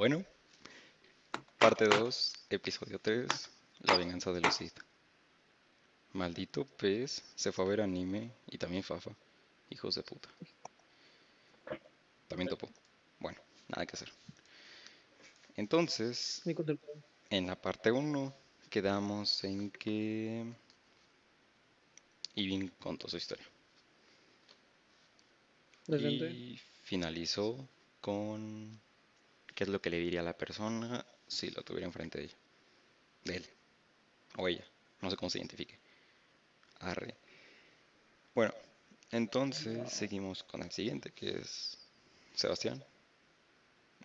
Bueno, parte 2, episodio 3, La venganza de los Sith. Maldito pez, se fue a ver anime y también Fafa. Hijos de puta. También topo. Bueno, nada que hacer. Entonces, en la parte 1 quedamos en que Ivin contó su historia. Y finalizó con qué es lo que le diría a la persona si lo tuviera enfrente de ella. De él. O ella. No sé cómo se identifique. Arre. Bueno, entonces seguimos con el siguiente, que es Sebastián.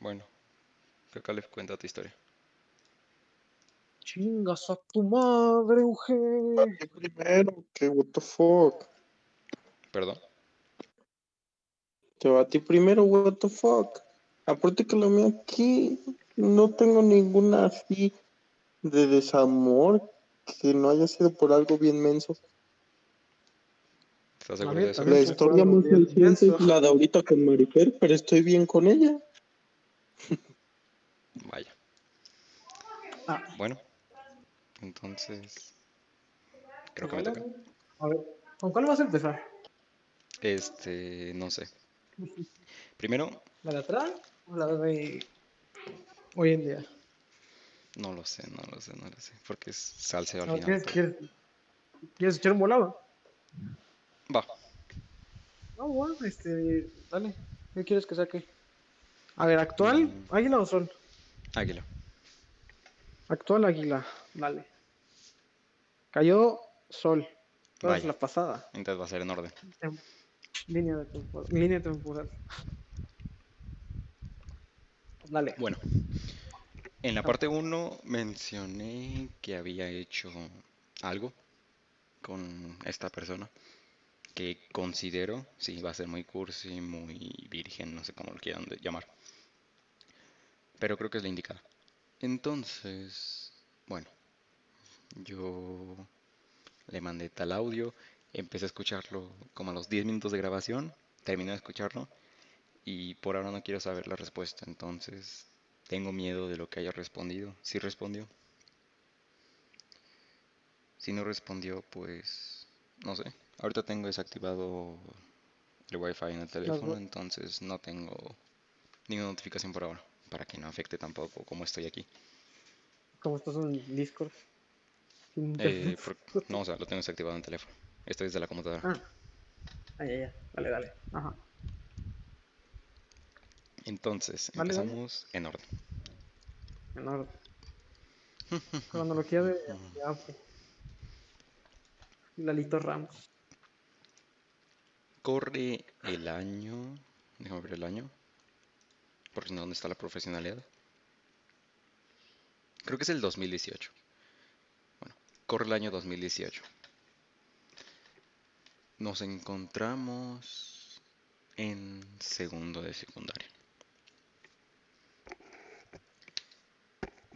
Bueno, creo que le cuenta tu historia. Chingas a tu madre, Euge. Yo primero, que what the fuck. Perdón. Te va a ti primero, what the fuck. Aparte que lo mío aquí no tengo ninguna así de desamor que no haya sido por algo bien menso. ¿Estás La seguro de eso? La historia más reciente es la de ahorita con Marifer, pero estoy bien con ella. Vaya. Ah, Bueno, entonces creo que me toca. a ver, ¿con cuál vas a empezar? Este, no sé. Primero, ¿La de atrás de hoy en día? no lo sé, no lo sé, no lo sé. Porque es salseo al No, final. ¿Quieres, pero- quieres, ¿Quieres echar un volado? Va, No, bueno, este, dale. ¿Qué quieres que saque? A ver, actual, Mm. águila o sol? águila. Actual águila, dale. Cayó sol. Toda Vaya. la pasada. Entonces va a ser en orden. Línea de temporal. Línea temporal. Dale. Bueno, en la parte 1 mencioné que había hecho algo con esta persona que considero, sí, va a ser muy cursi, muy virgen, no sé cómo lo quieran llamar. Pero creo que es la indicada. Entonces, bueno, yo le mandé tal audio, empecé a escucharlo como a los 10 minutos de grabación, terminé de escucharlo y por ahora no quiero saber la respuesta, entonces tengo miedo de lo que haya respondido. Si respondió. Si no respondió, pues no sé. Ahorita tengo desactivado el wifi en el teléfono, entonces no tengo ninguna notificación por ahora, para que no afecte tampoco como estoy aquí. ¿Cómo estás en Discord? Eh, por- no, o sea, lo tengo desactivado en el teléfono. Estoy desde la computadora. Ah. Ah, ya, ya. Dale, dale. Ajá. Entonces, empezamos en orden. En orden. Cuando lo quieras, ya, pues. Lalito Ramos. Corre el año. Déjame ver el año. Porque si no, ¿dónde está la profesionalidad? Creo que es el 2018. Bueno, corre el año 2018. Nos encontramos en segundo de secundaria.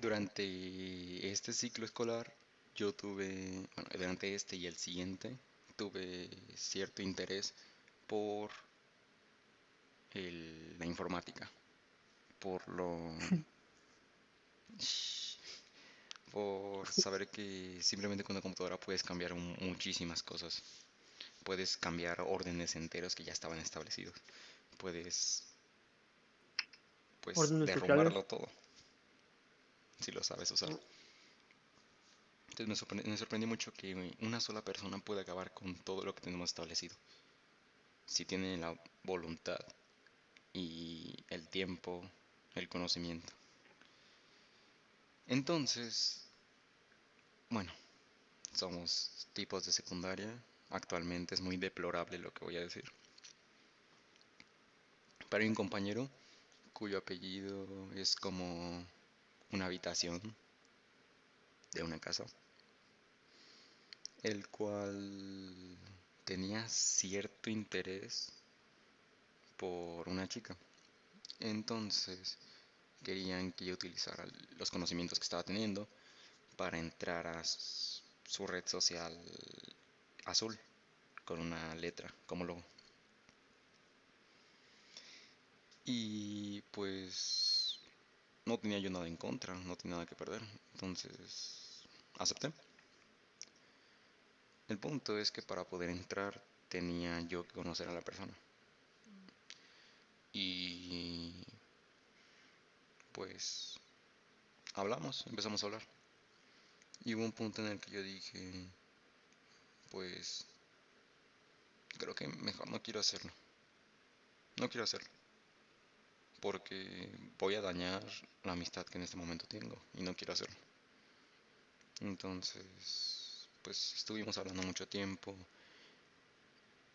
Durante este ciclo escolar, yo tuve, bueno, durante este y el siguiente, tuve cierto interés por el- la informática, por lo, por saber que simplemente con una computadora puedes cambiar mu- muchísimas cosas, puedes cambiar órdenes enteros que ya estaban establecidos, puedes, pues, derrumbarlo todo, si lo sabes usar. Entonces me sorpre- me sorprendió mucho que una sola persona puede acabar con todo lo que tenemos establecido. Si tiene la voluntad y el tiempo, el conocimiento. Entonces, bueno, somos tipos de secundaria. Actualmente es muy deplorable lo que voy a decir. Pero hay un compañero cuyo apellido es como una habitación de una casa, el cual tenía cierto interés por una chica. Entonces querían que yo utilizara los conocimientos que estaba teniendo para entrar a su red social azul con una letra como logo. Y pues no tenía yo nada en contra, no tenía nada que perder. Entonces, acepté. El punto es que para poder entrar tenía yo que conocer a la persona. Y pues hablamos, empezamos a hablar. Y hubo un punto en el que yo dije, pues creo que mejor no quiero hacerlo. No quiero hacerlo. Porque voy a dañar la amistad que en este momento tengo y no quiero hacerlo. Entonces, pues estuvimos hablando mucho tiempo.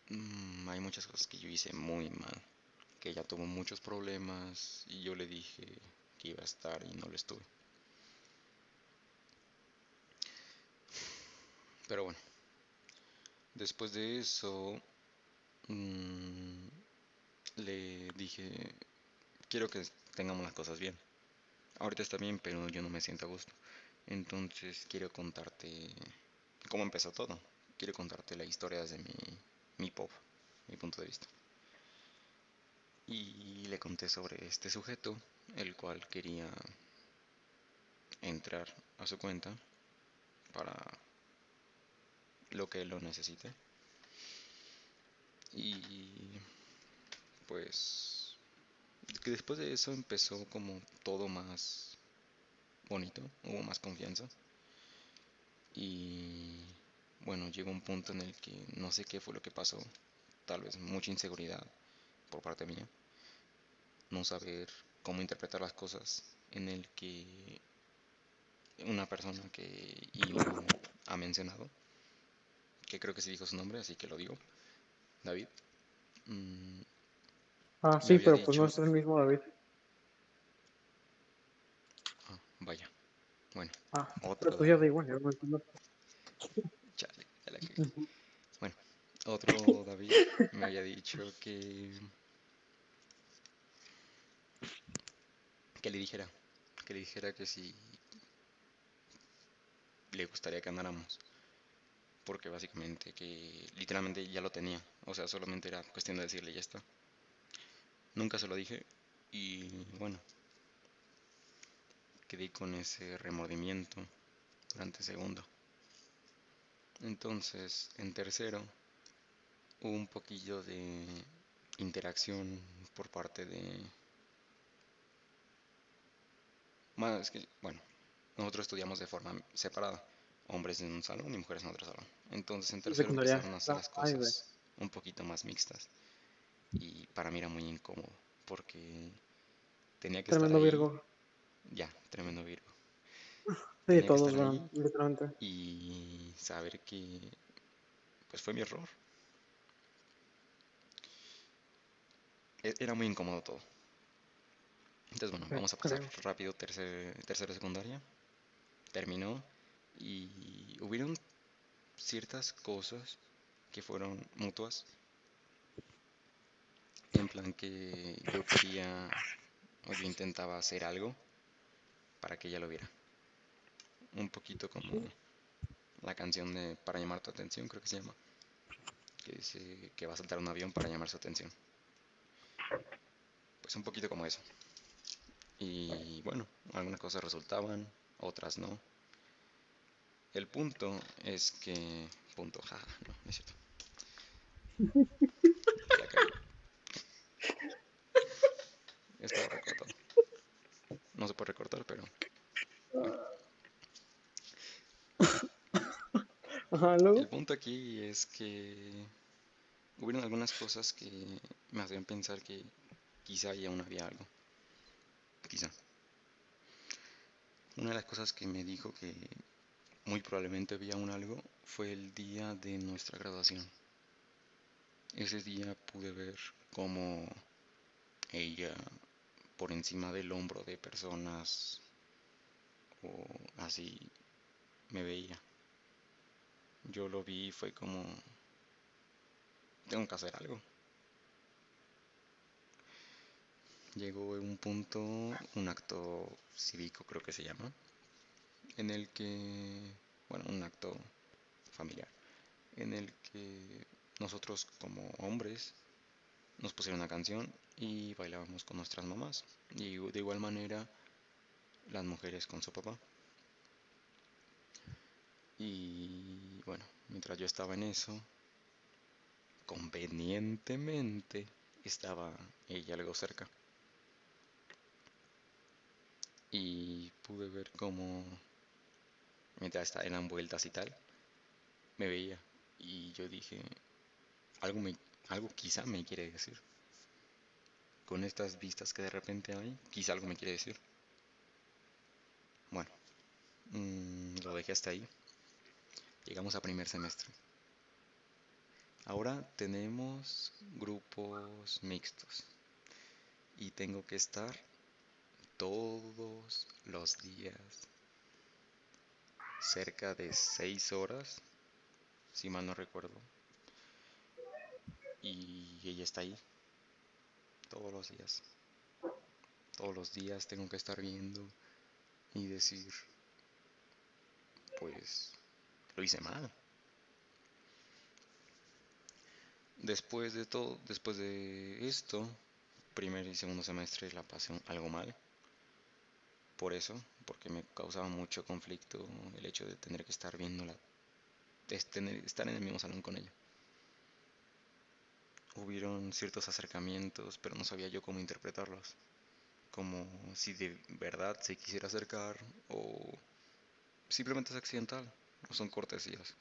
Mm, hay muchas cosas que yo hice muy mal. Que ella tuvo muchos problemas y yo le dije que iba a estar y no lo estuve. Pero bueno, después de eso mm, le dije, quiero que tengamos las cosas bien. Ahorita está bien, pero yo no me siento a gusto. Entonces quiero contarte cómo empezó todo. Quiero contarte la historia desde mi, mi pop, mi punto de vista. Y le conté sobre este sujeto, el cual quería entrar a su cuenta para lo que lo necesite. Y pues que después de eso empezó como todo más bonito, hubo más confianza. Y bueno, llegó un punto en el que no sé qué fue lo que pasó, tal vez mucha inseguridad por parte mía, no saber cómo interpretar las cosas, en el que una persona que Io ha mencionado, que creo que se dijo su nombre, así que lo digo, David. Ah, sí, pero pues no es el mismo David. ah, vaya, bueno, Ah, otro pero pues ya da igual, ya lo entiendo. Chale, ya la cagué. Bueno, otro David me había dicho que. que le dijera. Que le dijera que si. le gustaría que andáramos. Porque básicamente que literalmente ya lo tenía. O sea, solamente era cuestión de decirle ya está. Nunca se lo dije. Y bueno. Quedé con ese remordimiento durante segundo. Entonces, en tercero, hubo un poquillo de interacción por parte de... Bueno, es que, bueno, nosotros estudiamos de forma separada, hombres en un salón y mujeres en otro salón. Entonces, en tercero empezaron a hacer Ah, las güey. cosas un poquito más mixtas. Y para mí era muy incómodo, porque tenía que Tremendo estar ahí. Virgo. Ya, tremendo Virgo. Sí, todos, literalmente. y saber que pues fue mi error. E- Era muy incómodo todo. Entonces, bueno, vamos a pasar rápido tercer, tercero secundaria. Terminó y hubieron ciertas cosas que fueron mutuas. En plan que yo quería o yo intentaba hacer algo para que ella lo viera. Un poquito como la canción de Para llamar tu atención, creo que se llama. Que dice que va a saltar un avión para llamar su atención. Pues un poquito como eso. Y bueno, algunas cosas resultaban, otras no. El punto es que. Punto, jaja, no, no es cierto. La cagué. Estaba recortado. No se puede recortar, pero. Ajá, El punto aquí es que hubieron algunas cosas que me hacían pensar que quizá ya aún había algo. Quizá. Una de las cosas que me dijo que muy probablemente había aún algo fue el día de nuestra graduación. Ese día pude ver cómo ella por encima del hombro de personas o así me veía. Yo lo vi y fue como, tengo que hacer algo. Llegó un punto, un acto cívico creo que se llama, en el que, bueno, un acto familiar, en el que nosotros como hombres nos pusieron una canción y bailábamos con nuestras mamás. Y de igual manera las mujeres con su papá. Y bueno, mientras yo estaba en eso, convenientemente estaba ella algo cerca. Y pude ver cómo, mientras eran vueltas y tal, me veía. Y yo dije, algo, me, algo quizá me quiere decir. Con estas vistas que de repente hay, quizá algo me quiere decir. Bueno, mm, lo dejé hasta ahí. Llegamos a primer semestre. Ahora tenemos grupos mixtos y tengo que estar todos los días cerca de seis horas, si mal no recuerdo. Y ella está ahí todos los días. Todos los días tengo que estar viendo y decir, pues lo hice mal. Después de todo, después de esto, primer y segundo semestre la pasé algo mal. Por eso, porque me causaba mucho conflicto el hecho de tener que estar viéndola, de estar en el mismo salón con ella. Hubieron ciertos acercamientos, pero no sabía yo cómo interpretarlos. Como si de verdad se quisiera acercar o simplemente es accidental o son cortesías.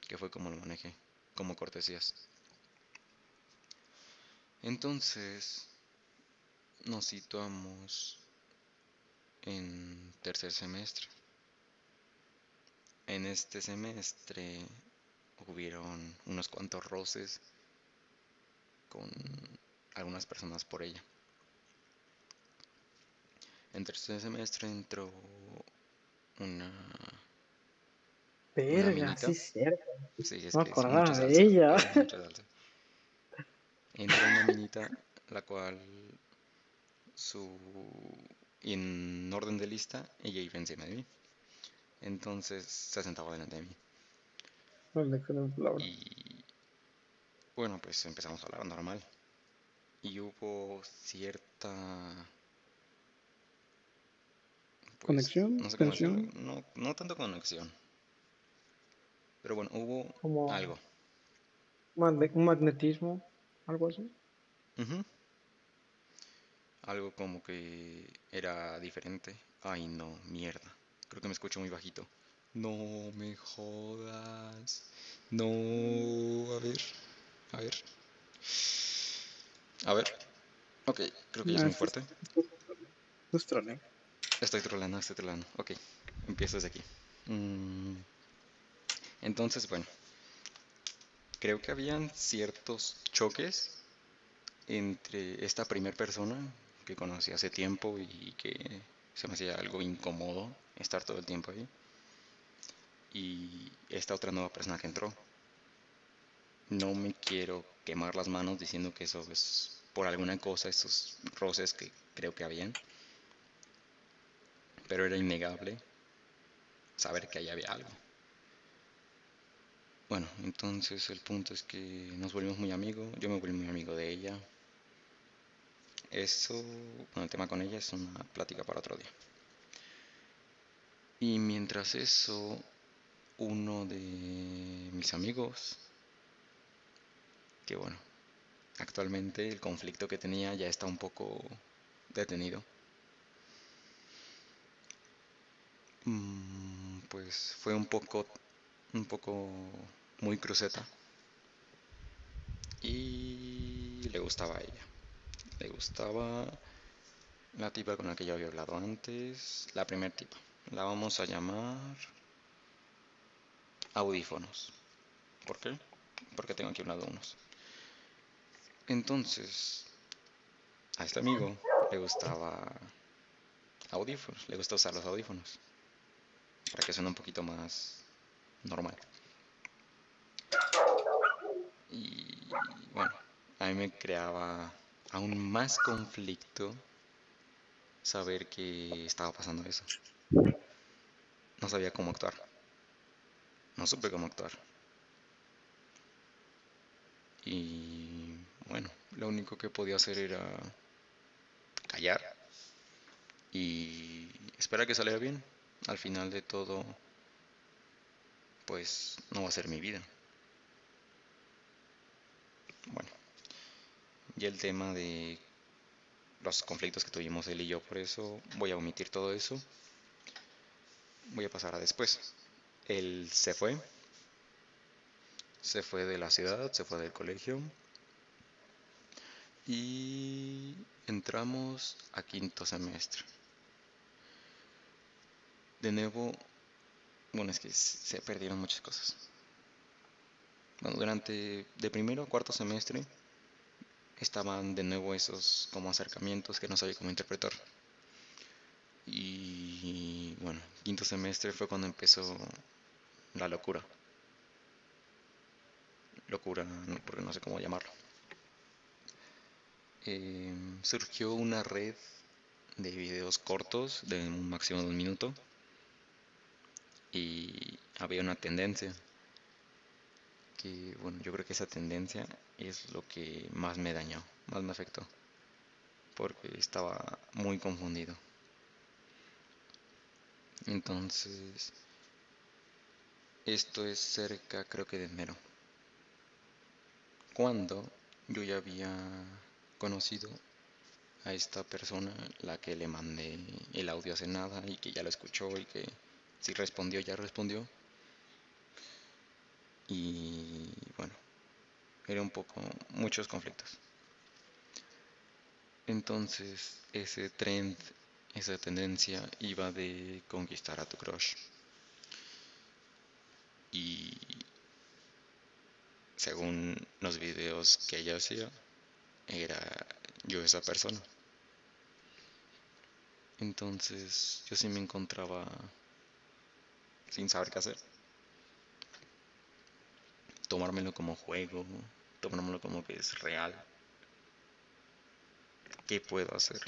Que fue como lo manejé como cortesías. Entonces, nos situamos en tercer semestre. En este semestre hubieron unos cuantos roces con algunas personas por ella. En tercer semestre entró una Verga, sí cierto. Sí, es No que es acordaba mucha de salsa, ella. Entró una minita, la cual su... Y en orden de lista, ella iba encima de mí. Entonces se sentaba delante de mí. Y bueno, pues empezamos a hablar normal. Y hubo cierta... pues, ¿Conexión? No tanto conexión. Pero bueno, hubo Como algo. un magnetismo, algo así. Algo como que era diferente. Ay, no, mierda. Creo que me escucho muy bajito. No me jodas. No, a ver. A ver. A ver. Ok, creo que ya es muy fuerte. Es troleo. Estoy trolando, estoy trolando. Ok, empiezo desde aquí. Mm, Entonces, bueno. Creo que habían ciertos choques entre esta primera persona que conocí hace tiempo y que se me hacía algo incómodo estar todo el tiempo ahí. Y esta otra nueva persona que entró. No me quiero quemar las manos diciendo que eso es por alguna cosa, esos roces que creo que habían. Pero era innegable saber que ahí había algo. Bueno, entonces el punto es que nos volvimos muy amigos, yo me volví muy amigo de ella. Eso, bueno, el tema con ella es una plática para otro día. Y mientras eso, uno de mis amigos, que bueno, actualmente el conflicto que tenía ya está un poco detenido. Mm, Pues fue un poco, un poco muy cruceta. Y le gustaba a ella. Le gustaba la tipa con la que yo había hablado antes. La primer tipa. La vamos a llamar audífonos. ¿Por qué? Porque tengo aquí un lado unos. Entonces, a este amigo le gustaba audífonos. Le gusta usar los audífonos. Para que suene un poquito más normal. Y bueno, a mí me creaba aún más conflicto saber que estaba pasando eso. No sabía cómo actuar. No supe cómo actuar. Y bueno, lo único que podía hacer era callar y espera que saliera bien. Al final de todo, pues no va a ser mi vida. Bueno, y el tema de los conflictos que tuvimos él y yo, por eso voy a omitir todo eso. Voy a pasar a después. Él se fue, se fue de la ciudad, se fue del colegio y entramos a quinto semestre. De nuevo, bueno, es que se perdieron muchas cosas. Bueno, durante de primero a cuarto semestre estaban de nuevo esos como acercamientos que no sabía cómo interpretar. Y quinto semestre fue cuando empezó la locura. Locura, porque no sé cómo llamarlo. Em, surgió una red de videos cortos de un máximo de un minuto y había una tendencia que bueno yo creo que esa tendencia es lo que más me dañó más me afectó porque estaba muy confundido entonces esto es cerca creo que de enero cuando yo ya había conocido a esta persona, la que le mandé el audio hace nada y que ya lo escuchó y que si respondió, ya respondió. Y bueno, era un poco muchos conflictos. Entonces, ese trend, esa tendencia iba de conquistar a tu crush. Y según los videos que ella hacía, era yo esa persona. Entonces yo sí me encontraba sin saber qué hacer. Tomármelo como juego, tomármelo como que es real. ¿Qué puedo hacer?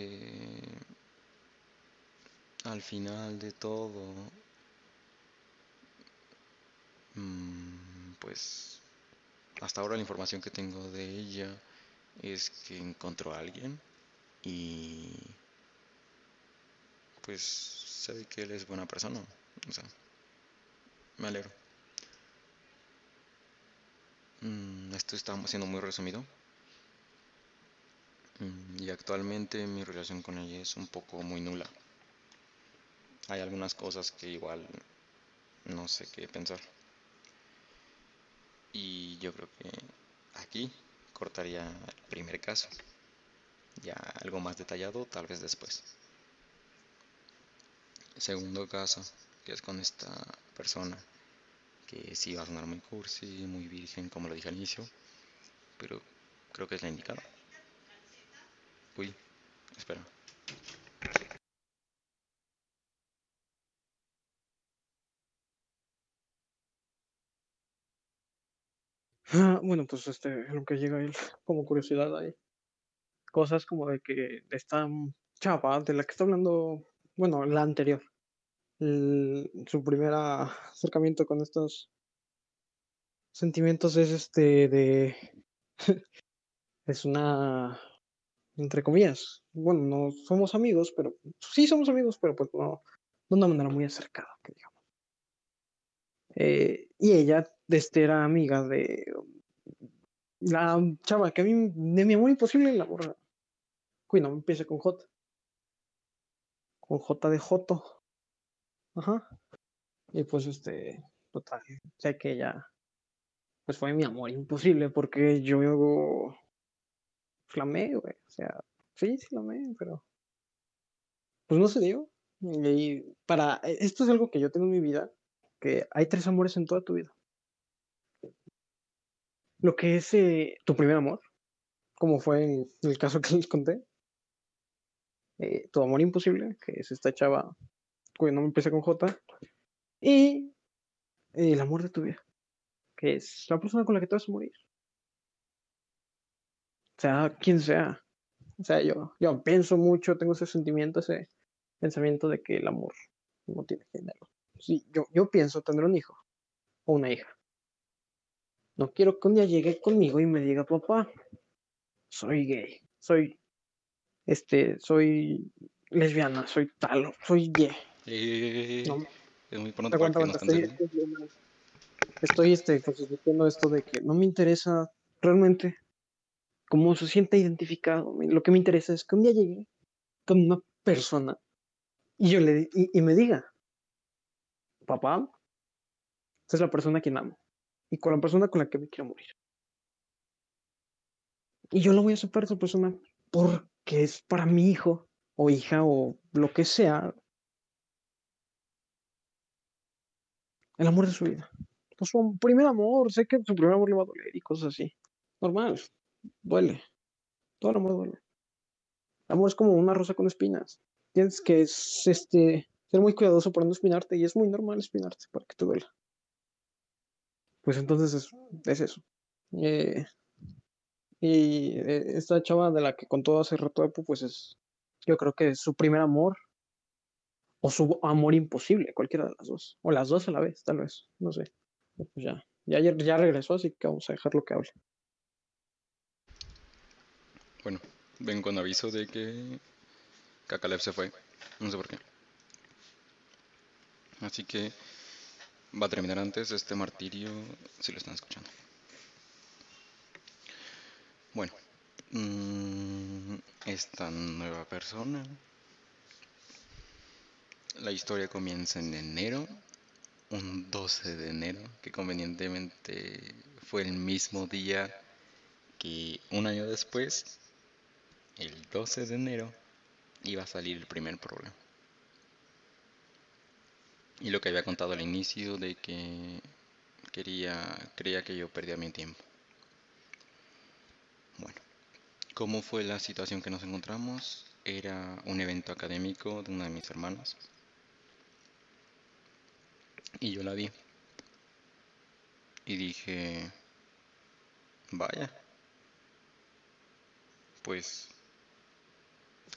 Eh, al final de todo, Mm, pues hasta ahora la información que tengo de ella es que encontró a alguien y pues sabe que él es buena persona. O sea, me alegro. Mm, esto está siendo muy resumido. Mm, y actualmente mi relación con ella es un poco muy nula. Hay algunas cosas que igual no sé qué pensar. Y yo creo que aquí cortaría el primer caso. Ya algo más detallado tal vez después. Segundo caso, que es con esta persona que sí va a sonar muy cursi, muy virgen, como lo dije al inicio, pero creo que es la indicada. Uy, espera. Ah, bueno, pues este, lo que llega él como curiosidad hay cosas como de que esta chava de la que está hablando, bueno, la anterior, su primer acercamiento con estos sentimientos es este de es una entre comillas, bueno, no somos amigos, pero sí somos amigos, pero pues no de una manera muy acercada, que digamos. Eh, y ella este, era amiga de la chava que a mí, de mi amor imposible, la borra. Cuida, empieza con J. Con J de Joto. Ajá. Y pues este, total, sé que ella, pues fue mi amor imposible porque yo flamé, güey. O sea, sí, sí flamé, pero pues no se dio. Y para, esto es algo que yo tengo en mi vida, que hay tres amores en toda tu vida lo que es eh, tu primer amor, como fue en el caso que les conté, eh, tu amor imposible, que es esta chava cuyo nombre empieza con J, y el amor de tu vida, que es la persona con la que te vas a morir. O sea, quien sea. O sea, yo, yo pienso mucho, tengo ese sentimiento, ese pensamiento de que el amor no tiene género. Sí, yo, yo pienso tener un hijo o una hija No quiero que un día llegue conmigo y me diga, papá, soy gay, soy, este, soy lesbiana, soy tal, soy gay. Eh, No, es muy pronto para que nos estoy, estoy, este, justificando esto de que no me interesa realmente cómo se siente identificado. Lo que me interesa es que un día llegue con una persona y yo le y, me diga, papá, esta es la persona a quien amo y con la persona con la que me quiero morir. Y yo lo voy a aceptar a esa persona porque es para mi hijo o hija o lo que sea el amor de su vida. O su primer amor, sé que su primer amor le va a doler y cosas así. Normal, duele. Todo el amor duele. El amor es como una rosa con espinas. Tienes que es, este, ser muy cuidadoso para no espinarte y es muy normal espinarte para que te duela. Pues entonces es, es eso. Eh, y eh, esta chava de la que contó hace rato pues es, yo creo que es su primer amor o su amor imposible, cualquiera de las dos. O las dos a la vez, tal vez, no sé. Pues ya, ya, ya regresó, así que vamos a dejarlo que hable. Bueno, ven con aviso de que Kakalep se fue. No sé por qué. Así que va a terminar antes este martirio si lo están escuchando. Bueno, mm, esta nueva persona. La historia comienza en enero, un 12 de enero, que convenientemente fue el mismo día que un año después el 12 de enero iba a salir el primer problema. Y lo que había contado al inicio de que quería, creía que yo perdía mi tiempo. Bueno, ¿cómo fue la situación que nos encontramos? Era un evento académico de una de mis hermanas. Y yo la vi. Y dije, vaya, pues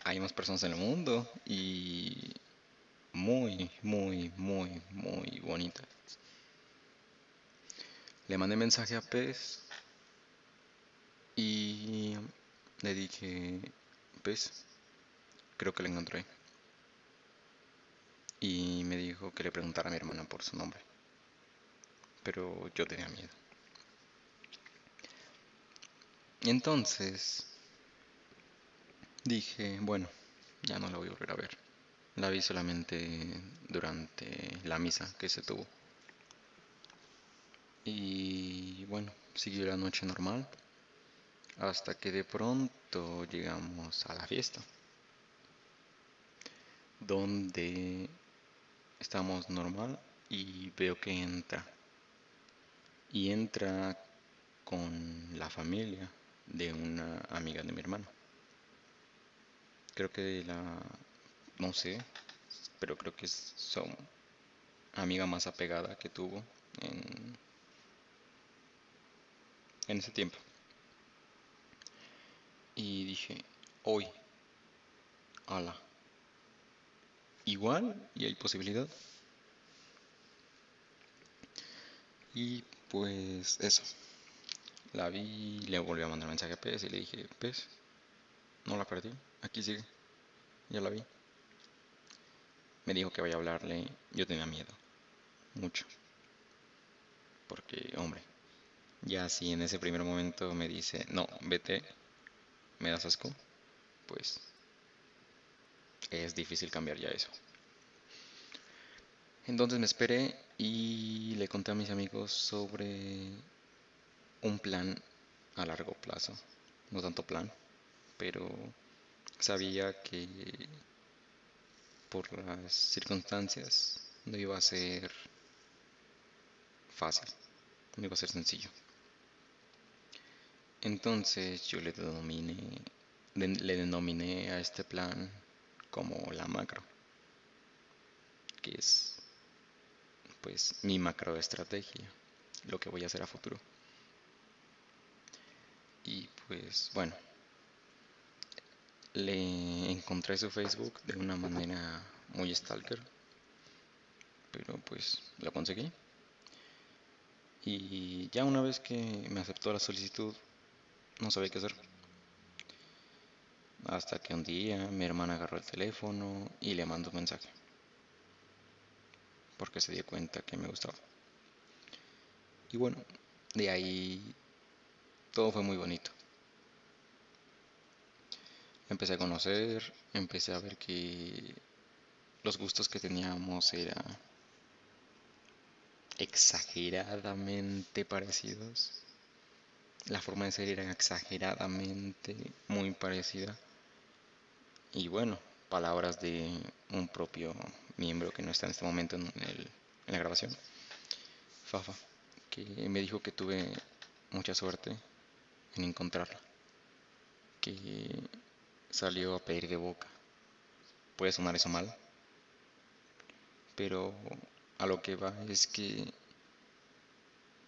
hay más personas en el mundo y muy, muy, muy, muy bonitas. Le mandé mensaje a Pez y le dije, Pez, creo que le encontré. Y me dijo que le preguntara a mi hermana por su nombre. Pero yo tenía miedo. Entonces dije, bueno, ya no la voy a volver a ver. La vi solamente durante la misa que se tuvo. Y bueno, siguió la noche normal. Hasta que de pronto llegamos a la fiesta. Donde estamos normal y veo que entra. Y entra con la familia de una amiga de mi hermano. Creo que la, no sé, pero creo que es su amiga más apegada que tuvo en, en ese tiempo. Y dije, hoy, ala, igual y hay posibilidad. Y pues eso. La vi, le volví a mandar mensaje a Pez y le dije, Pez, no la perdí, aquí sigue. Ya la vi. Me dijo que vaya a hablarle. Yo tenía miedo. Mucho. Porque, hombre, ya si en ese primer momento me dice, no, vete, me das asco, pues es difícil cambiar ya eso. Entonces me esperé y le conté a mis amigos sobre un plan a largo plazo. No tanto plan, pero sabía que por las circunstancias no iba a ser fácil, no iba a ser sencillo. Entonces yo le denominé, de- le denominé a este plan como la macro, que es pues mi macroestrategia, lo que voy a hacer a futuro. Y pues bueno, le encontré su Facebook de una manera muy stalker, pero pues lo conseguí. Y ya una vez que me aceptó la solicitud, no sabía qué hacer. Hasta que un día mi hermana agarró el teléfono y le mandó un mensaje. Porque se dio cuenta que me gustaba. Y bueno, de ahí todo fue muy bonito. Empecé a conocer, empecé a ver que los gustos que teníamos eran exageradamente parecidos. La forma de ser era exageradamente muy parecida. Y bueno, palabras de un propio miembro que no está en este momento en, en la grabación, Fafa, que me dijo que tuve mucha suerte en encontrarla, que salió a pedir de boca. Puede sonar eso mal, pero a lo que va es que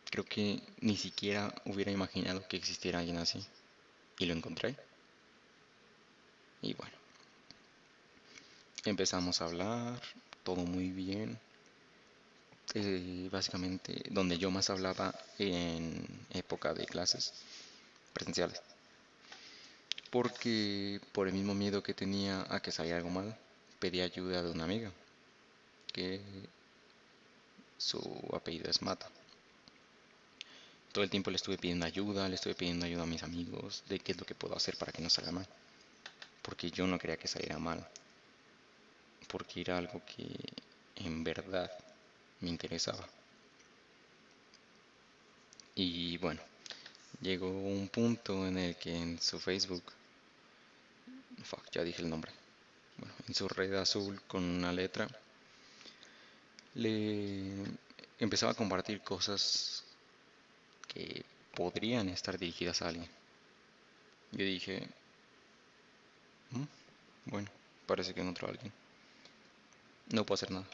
creo que ni siquiera hubiera imaginado que existiera alguien así. Y lo encontré. Y bueno, empezamos a hablar, todo muy bien. Eh, básicamente, donde yo más hablaba en época de clases presenciales. Porque por el mismo miedo que tenía a que saliera algo mal, pedí ayuda de una amiga, que su apellido es Mata. Todo el tiempo le estuve pidiendo ayuda, le estuve pidiendo ayuda a mis amigos de qué es lo que puedo hacer para que no salga mal. Porque yo no quería que saliera mal. Porque era algo que en verdad me interesaba. Y bueno, llegó un punto en el que en su Facebook, fuck, ya dije el nombre, bueno, en su red azul con una letra, le empezaba a compartir cosas que podrían estar dirigidas a alguien. Yo dije, "Mm, bueno, parece que encontró a alguien. No puedo hacer nada.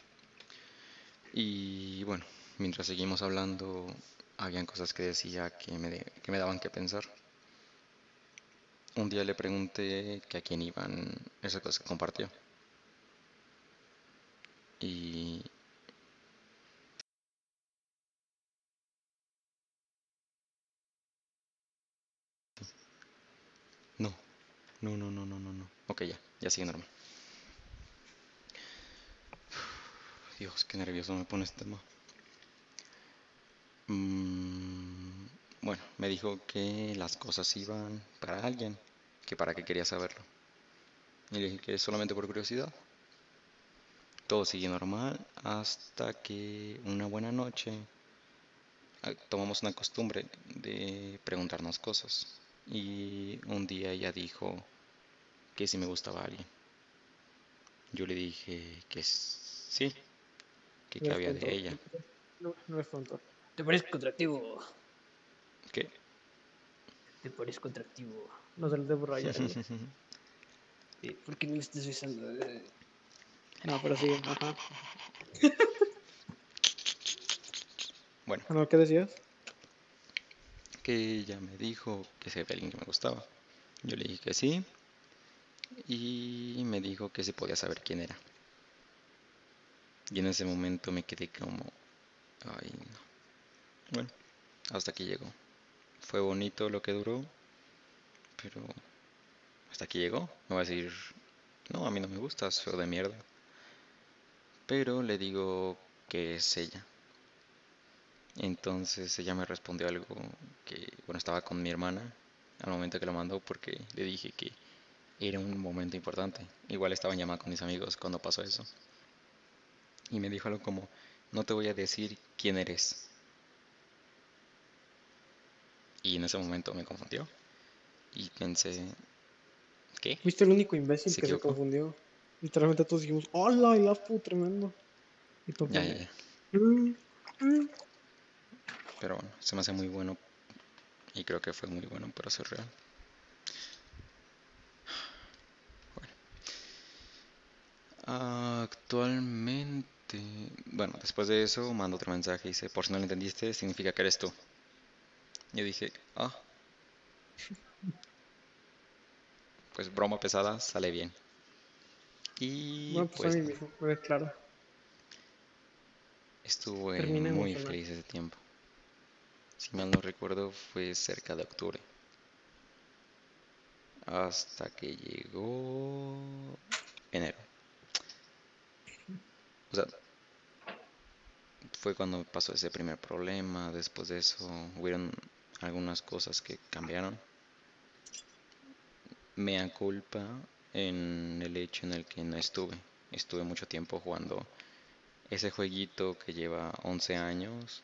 Y bueno, mientras seguimos hablando, habían cosas que decía que me, de- que me daban que pensar. Un día le pregunté que a quién iban esas cosas que compartió. Y no, no, no, no, no, no, no. Ok, ya, ya sigue normal. Dios, qué nervioso me pone este tema. Mm, bueno, me dijo que las cosas iban para alguien, que para qué quería saberlo. Y le dije que solamente por curiosidad. Todo sigue normal hasta que una buena noche ah, tomamos una costumbre de preguntarnos cosas. Y un día ella dijo que si me gustaba alguien. Yo le dije que sí, que qué No es había de ella. No, no es tonto. Te parezco atractivo. ¿Qué? Te parezco atractivo. No se le debo rayar. Eh, ¿Por qué no le estás besando? Eh, No, pero sí, ajá. Bueno, Bueno, ¿qué decías? que ella me dijo que había alguien que me gustaba. Yo le dije que sí. Y me dijo que si podía saber quién era. Y en ese momento me quedé como... Ay, no. Bueno, hasta aquí llegó. Fue bonito lo que duró. Pero... Hasta aquí llegó. Me va a decir... No, a mí no me gustas, feo de mierda. Pero le digo que es ella. Entonces ella me respondió algo que, bueno, estaba con mi hermana al momento que lo mandó porque le dije que era un momento importante. Igual estaba en llamada con mis amigos cuando pasó eso. Y me dijo algo como, no te voy a decir quién eres. Y en ese momento me confundió. Y pensé, ¿qué? Fuiste el único imbécil Se que se confundió. Literalmente todos dijimos, hola, y Lafu, tremendo. Y tú Ya, como, ya, ya. "Mm, mm". Pero bueno, se me hace muy bueno. Y creo que fue muy bueno para ser real. Bueno. Actualmente, bueno, después de eso mando otro mensaje y dice, por si no lo entendiste, significa que eres tú. Yo dije, ah. Pues broma pesada, sale bien. Y Bueno, pues, pues a mí mismo, fue claro. estuve termina muy feliz ese tiempo. si mal no recuerdo, fue cerca de octubre. Hasta que llegó enero. O sea, fue cuando pasó ese primer problema. Después de eso, hubieron algunas cosas que cambiaron. Mea culpa en el hecho en el que no estuve. Estuve mucho tiempo jugando ese jueguito que lleva 11 años,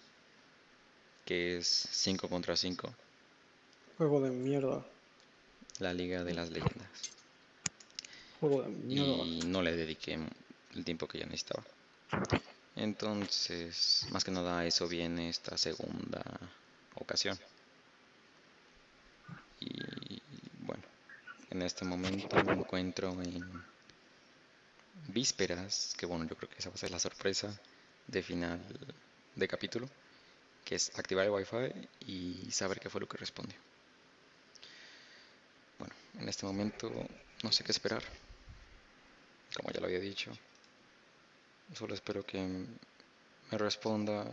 que es 5 contra 5, Juego de mierda. la Liga de las Leyendas. Juego de mierda. Y no le dediqué el tiempo que yo necesitaba. Entonces, más que nada a eso viene esta segunda ocasión. Y en este momento me encuentro en vísperas, que bueno, yo creo que esa va a ser la sorpresa de final de capítulo, que es activar el wifi y saber qué fue lo que respondió. Bueno, en este momento no sé qué esperar, como ya lo había dicho. Solo espero que me responda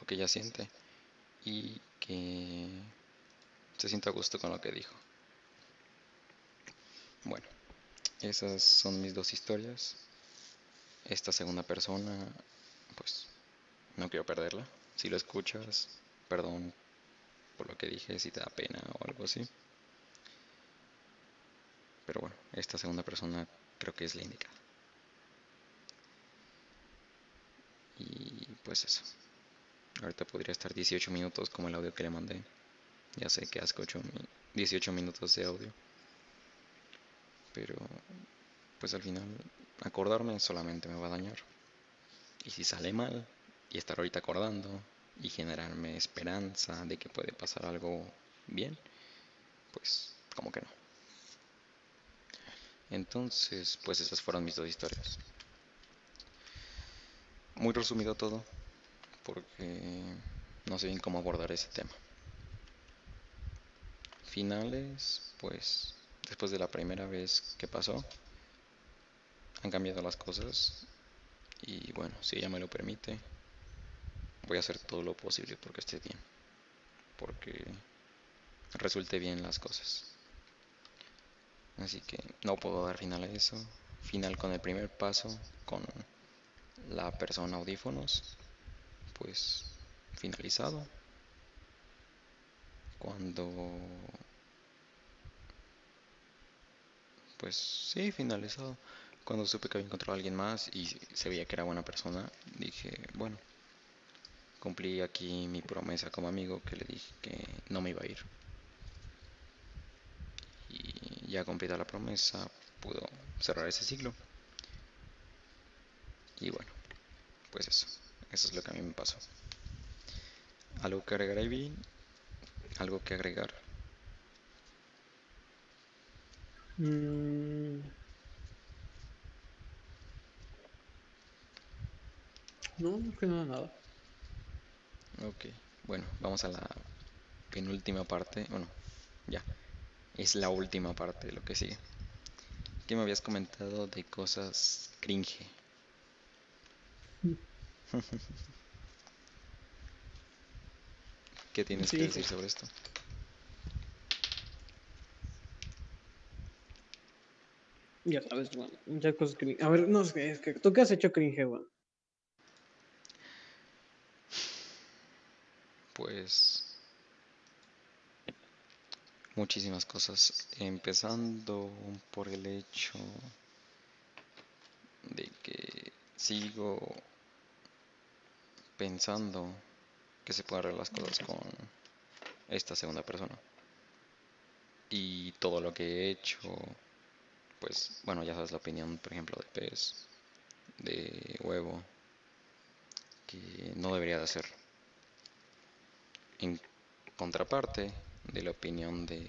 lo que ella siente y que se sienta a gusto con lo que dijo. Bueno, esas son mis dos historias. Esta segunda persona, pues no quiero perderla. Si lo escuchas, perdón por lo que dije, si te da pena o algo así. Pero bueno, esta segunda persona creo que es la indicada. Y pues eso. Ahorita podría estar 18 minutos como el audio que le mandé. Ya sé que asco 8 mi- 18 minutos de audio. Pero pues al final acordarme solamente me va a dañar. Y si sale mal y estar ahorita acordando y generarme esperanza de que puede pasar algo bien, pues como que no. Entonces, pues esas fueron mis dos historias. Muy resumido todo, porque no sé bien cómo abordar ese tema. Finales, pues después de la primera vez que pasó, han cambiado las cosas y bueno, si ella me lo permite, voy a hacer todo lo posible porque esté bien, porque resulte bien las cosas. Así que no puedo dar final a eso. Final con el primer paso, con la persona audífonos, pues finalizado. Cuando pues sí, finalizado. Cuando supe que había encontrado a alguien más y se veía que era buena persona, dije, bueno, cumplí aquí mi promesa como amigo que le dije que no me iba a ir. Y ya cumplida la promesa, pudo cerrar ese ciclo. Y bueno, pues eso, eso es lo que a mí me pasó. ¿Algo que agregar, Ivy? ¿Algo que agregar? Mm. No, no que nada, nada. Ok, bueno, vamos a la penúltima parte. Bueno, ya, es la última parte de lo que sigue. ¿Qué me habías comentado de cosas cringe? ¿Qué tienes Sí, que decir sobre esto? Ya sabes, bueno, muchas cosas que... A ver, no, que, es que ¿tú qué has hecho cringe, weón? Pues muchísimas cosas, empezando por el hecho de que sigo pensando que se pueden arreglar las cosas con esta segunda persona. Y todo lo que he hecho, pues bueno, ya sabes la opinión, por ejemplo, de pez, de huevo, que no debería de hacer en contraparte de la opinión de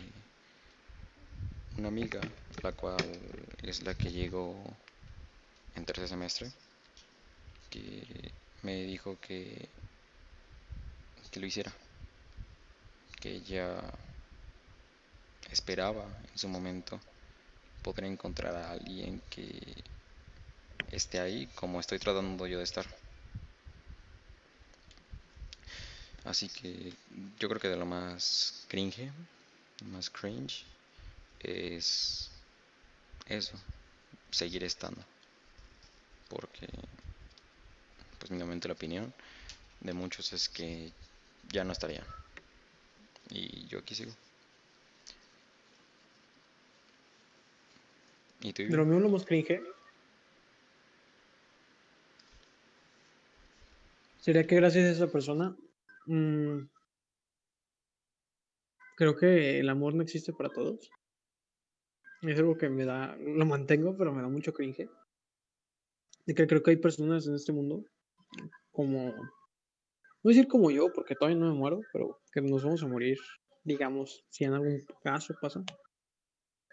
una amiga, la cual es la que llegó en tercer semestre, que me dijo que, que lo hiciera, que ella esperaba en su momento poder encontrar a alguien que esté ahí como estoy tratando yo de estar. Así que yo creo que de lo más cringe, más cringe, es eso, seguir estando. Porque, pues mi la opinión de muchos es que ya no estaría. Y yo aquí sigo. De lo mío lo más cringe. Sería que gracias a esa persona. mm, creo que el amor no existe para todos. Es algo que me da. Lo mantengo, pero me da mucho cringe. De que creo que hay personas en este mundo como. No decir como yo, porque todavía no me muero, pero que nos vamos a morir, digamos, si en algún caso pasa.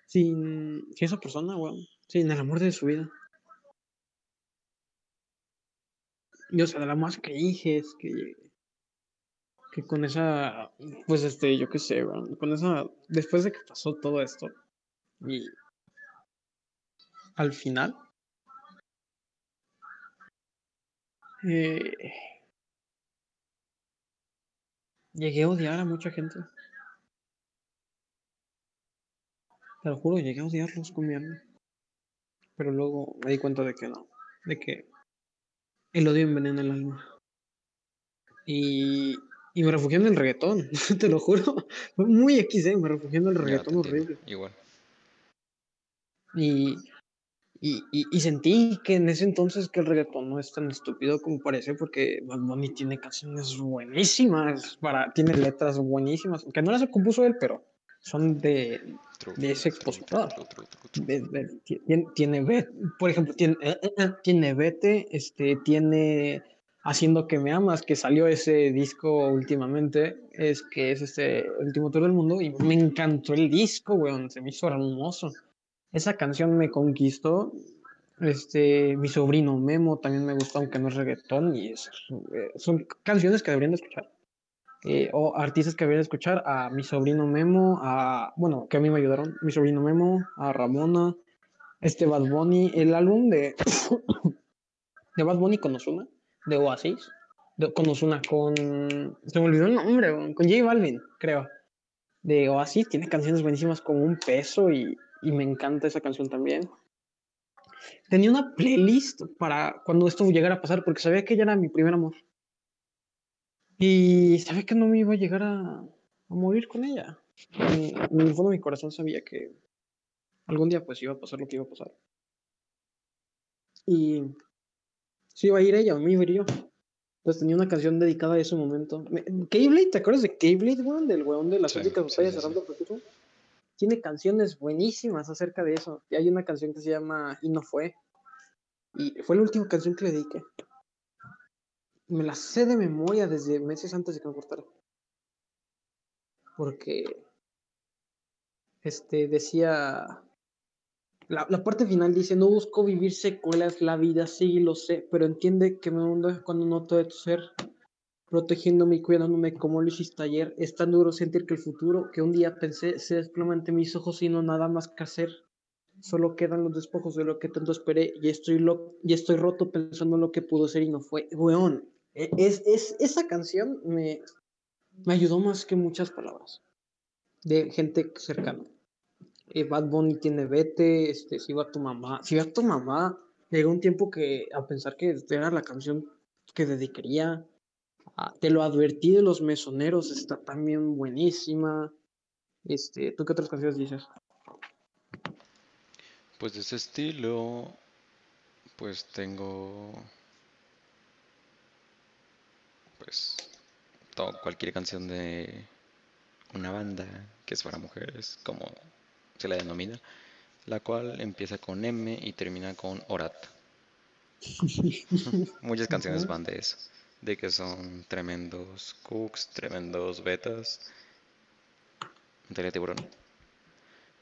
Sin, esa persona, weón. Sin el amor de su vida. Y o sea, de la más que es que. Que con esa. Pues este, yo qué sé, weón. Con esa. Después de que pasó todo esto. Y. Al final. Eh, llegué a odiar a mucha gente. Te lo juro, llegué a odiarlos con mi alma. Pero luego me di cuenta de que no. De que el odio envenena el alma. Y, y me refugié en el reggaetón, te lo juro. Fue muy XD, me refugié en el reggaetón horrible. Igual. Y, y, y, y sentí que en ese entonces que el reggaetón no es tan estúpido como parece, porque Bad Bunny tiene canciones buenísimas, para, tiene letras buenísimas, que no las compuso él, pero son de, de ese expositor. de- de- ti- tiene, tiene por ejemplo, tiene, eh, eh, eh, tiene Vete, este, tiene Haciendo que me amas, que salió ese disco últimamente, es que es este último tour del mundo, y me encantó el disco, weón, se me hizo hermoso. Esa canción me conquistó. Este, mi sobrino Memo también me gustó, aunque no es reggaetón, y es, son canciones que deberían de escuchar. Eh, o artistas que deberían de escuchar a mi sobrino Memo, a, bueno, que a mí me ayudaron, mi sobrino Memo, a Ramona, este Bad Bunny, el álbum de, de Bad Bunny con Ozuna, de Oasis, de- con Ozuna, con, se me olvidó el nombre, con J Balvin, creo, de Oasis, tiene canciones buenísimas como Un Peso y, y me encanta esa canción también. Tenía una playlist para cuando esto llegara a pasar, porque sabía que ella era mi primer amor. Y sabía que no me iba a llegar a, a morir con ella. En, en el fondo de mi corazón sabía que algún día pues iba a pasar lo que iba a pasar. Y si iba a ir ella o me iba a ir yo. Entonces tenía una canción dedicada a ese momento. Me- Keyblade, ¿te acuerdas de Keyblade, weón? Del weón de las Sí, únicas batallas sí, sí. Recurso. Tiene canciones buenísimas acerca de eso. Y hay una canción que se llama Y no fue. Y fue la última canción que le dediqué. Me la sé de memoria desde meses antes de que me cortara. Porque este decía la, la parte final dice no busco vivir secuelas la vida sí lo sé pero entiende que me hundo cuando noto de tu ser protegiéndome y cuidándome como lo hiciste ayer. Es tan duro sentir que el futuro que un día pensé se desploma ante mis ojos y no nada más que hacer. Solo quedan los despojos de lo que tanto esperé y estoy lo, y estoy roto pensando en lo que pudo ser y no fue weón es, es, esa canción me, me ayudó más que muchas palabras de gente cercana. Eh, Bad Bunny tiene vete, este, si va tu mamá, si va tu mamá, llegó un tiempo que a pensar que era la canción que dedicaría. Te lo advertí de los mesoneros, está también buenísima. Este, ¿tú qué otras canciones dices? Pues de ese estilo, pues tengo, pues, todo, cualquier canción de una banda que es para mujeres, como se la denomina, la cual empieza con M y termina con Orat. Muchas canciones van de eso, de que son tremendos cooks, tremendos betas, tiburón.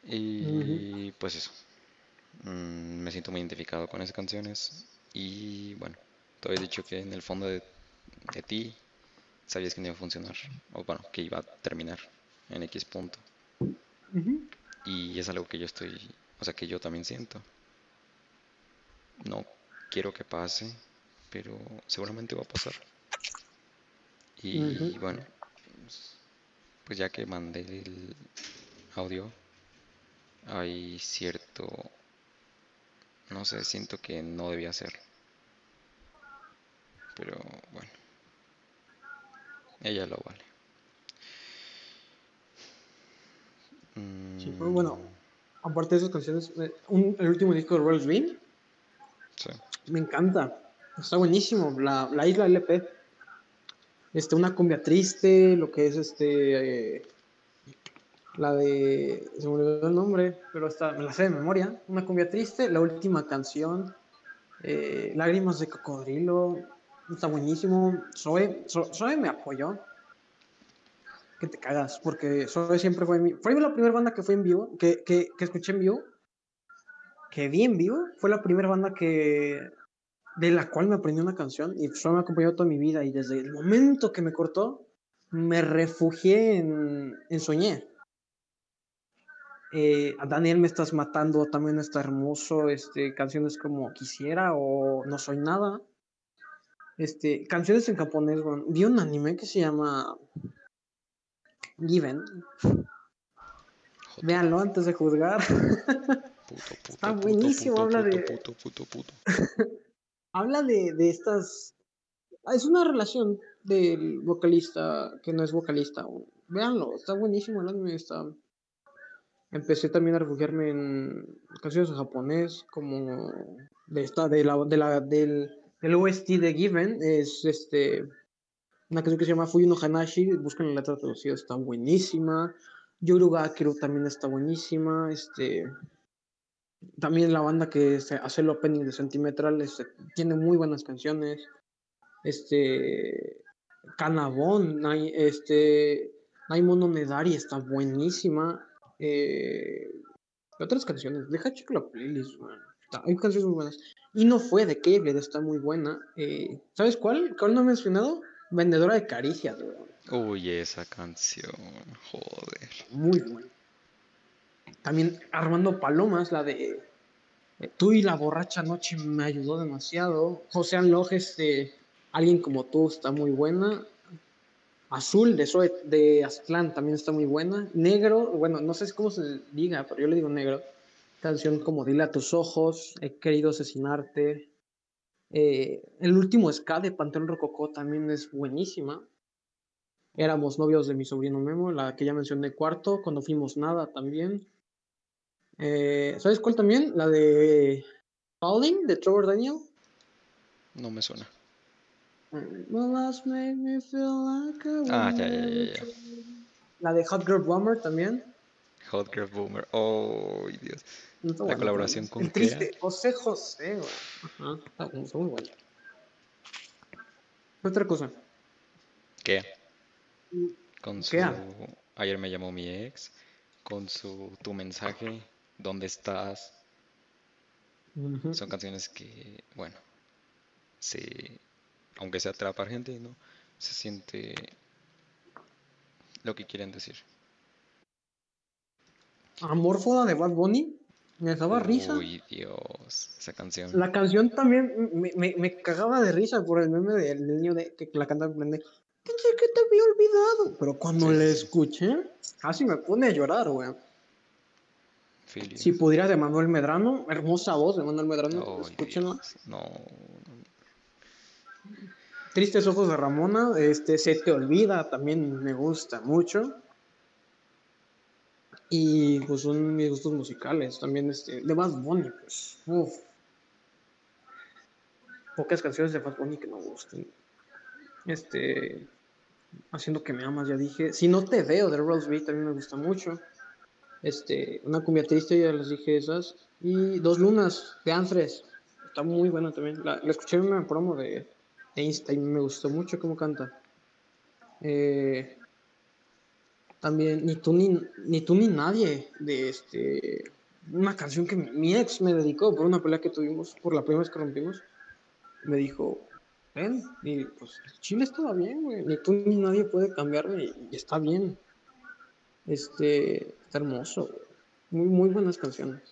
Y pues eso. Mm, me siento muy identificado con esas canciones. Y bueno, te había dicho que en el fondo de, de ti sabías que no iba a funcionar. O bueno, que iba a terminar en X punto. Y es algo que yo estoy, o sea, que yo también siento. No quiero que pase, pero seguramente va a pasar. Y bueno, pues- pues ya que mandé el audio, hay cierto, no sé, siento que no debía hacerlo. Pero bueno, ella lo vale. Sí, pero bueno, Mm, aparte de esas canciones, eh, un- el último disco de Royal Green sí. me encanta. Está buenísimo. La, la isla LP. Este, una cumbia triste, lo que es este. eh, la de. Se me olvidó el nombre, pero está, me la sé de memoria. Una cumbia triste, la última canción. eh, Lágrimas de cocodrilo. Está buenísimo. Zoe, Zo- Zoe me apoyó. Que te cagas, porque Zoe siempre fue mi. Fue la primera banda que fue en vivo, que, que, que escuché en vivo. Que vi en vivo. Fue la primera banda que de la cual me aprendí una canción y solo me ha acompañado toda mi vida y desde el momento que me cortó me refugié en, en Soñé. Eh, Daniel me estás matando también está hermoso, este, canciones como Quisiera o No soy nada. Este, canciones en japonés, bueno, vi un anime que se llama Given. Véanlo antes de juzgar. puto, puto, está buenísimo, puto, habla de- puto, puto, puto. habla de, de estas. ah, Es una relación del vocalista que no es vocalista. Véanlo, está buenísimo el anime. Está... Empecé también a refugiarme en canciones en japonés, como de esta, de la, de la, del, del OST de Given. Es este una canción que se llama Fuyu no Hanashi. Buscan la letra traducida, está buenísima. Yoru ga Akeru también está buenísima. Este. También la banda que hace el opening de Sentimental este, tiene muy buenas canciones. Este. Kanabon, este. Naimono Nedari está buenísima. Eh, otras canciones, deja checo la playlist, man. Hay canciones muy buenas. Y no fue de Cable, está muy buena. Eh, ¿Sabes cuál? ¿Cuál no he mencionado? Vendedora de caricias, weón. Uy, esa canción, joder. Muy buena. También Armando Palomas, la de eh, Tú y la borracha noche me ayudó demasiado. José Anloj, este, alguien como tú, está muy buena. Azul de Zoe, de Aztlán también está muy buena. Negro, bueno, no sé cómo se diga, pero yo le digo negro. Canción como Dile a tus ojos, He querido asesinarte. Eh, el último ska de Panteón Rococó también es buenísima. Éramos novios de mi sobrino Memo, la que ya mencioné cuarto, cuando fuimos nada también. Eh, ¿Sabes cuál también? La de Falling de Trevor Daniel. No me suena. My last made me feel like I Ah, ya, ya, ya. La de Hot Girl Bummer también. Hot Girl Boomer. Oh, Dios. No La colaboración con El triste. José José, güey. Ajá, está, muy. Otra cosa. ¿Qué? Con su Kea. Ayer me llamó mi ex. Con su Tu mensaje. ¿Dónde estás? Son canciones que, bueno, se, aunque sea trap argentino, se siente lo que quieren decir. Amorfoda de Bad Bunny. Me daba risa. Uy, Dios, esa canción. La canción también me, me, me cagaba de risa por el meme del niño de que la canta Pensé que te había olvidado. Pero cuando Sí, la escuché, casi me pone a llorar, güey. Si pudiera de Manuel Medrano, hermosa voz de Manuel Medrano, Ay, escúchenla. Dios, No, Tristes ojos de Ramona, este Se te olvida, también me gusta mucho. Y pues son mis gustos musicales, también este, de Bad Bunny, pues, uf. Pocas canciones de Bad Bunny que me gusten. Este, haciendo que me amas, ya dije. Si no te veo, de Rose Beat también me gusta mucho. Este, una cumbia triste, ya les dije esas. Y Dos Lunas, de Anfres, está muy buena también. La, la escuché en una promo de, de Insta y me gustó mucho cómo canta. Eh, también ni tú ni, ni tú ni nadie de este una canción que mi, ex me dedicó por una pelea que tuvimos por la primera vez que rompimos me dijo ven y pues Chile estaba bien güey ni tú ni nadie puede cambiarme y, está bien este está hermoso güey. muy muy buenas canciones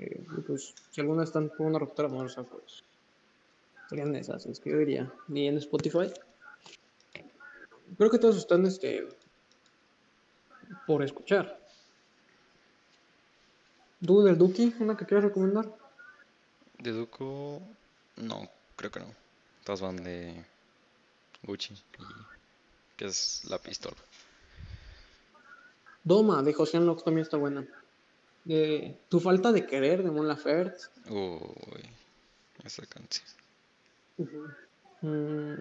Eh, pues si alguna están por una ruptura amorosa pues serían esas es que yo diría ni en Spotify creo que todos están este, por escuchar. ¿Tú del Duki, una que quieras recomendar? De Duco, no, creo que no. Todas van de Gucci, y, que es la pistola. Doma, de José Locke también está buena. Eh, tu falta de querer, de Mon Laferte. Uy, esa canción. Mm,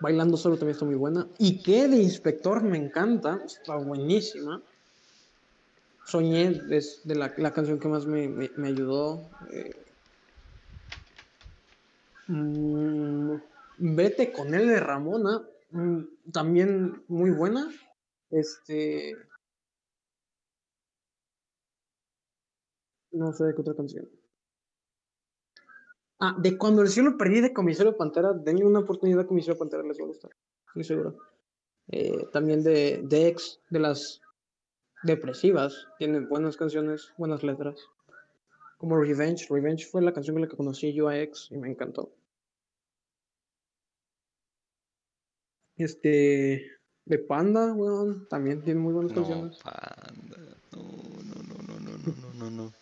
Bailando solo también está muy buena. Y qué de inspector me encanta, está buenísima. Soñé es de la, canción que más me, me- ayudó. eh. Mm, Vete con él de Ramona, mm, también muy buena. Este. No sé qué otra canción. Ah, de cuando el cielo perdí de Comisario Pantera, denle una oportunidad a Comisario Pantera, les va a gustar, estoy seguro. Eh, también de, de Ex, de las depresivas, tiene buenas canciones, buenas letras. Como Revenge, Revenge fue la canción con la que conocí yo a Ex y me encantó. Este, de Panda, weón, también tiene muy buenas No, canciones. panda. No, no, no, no, no, no, no, no,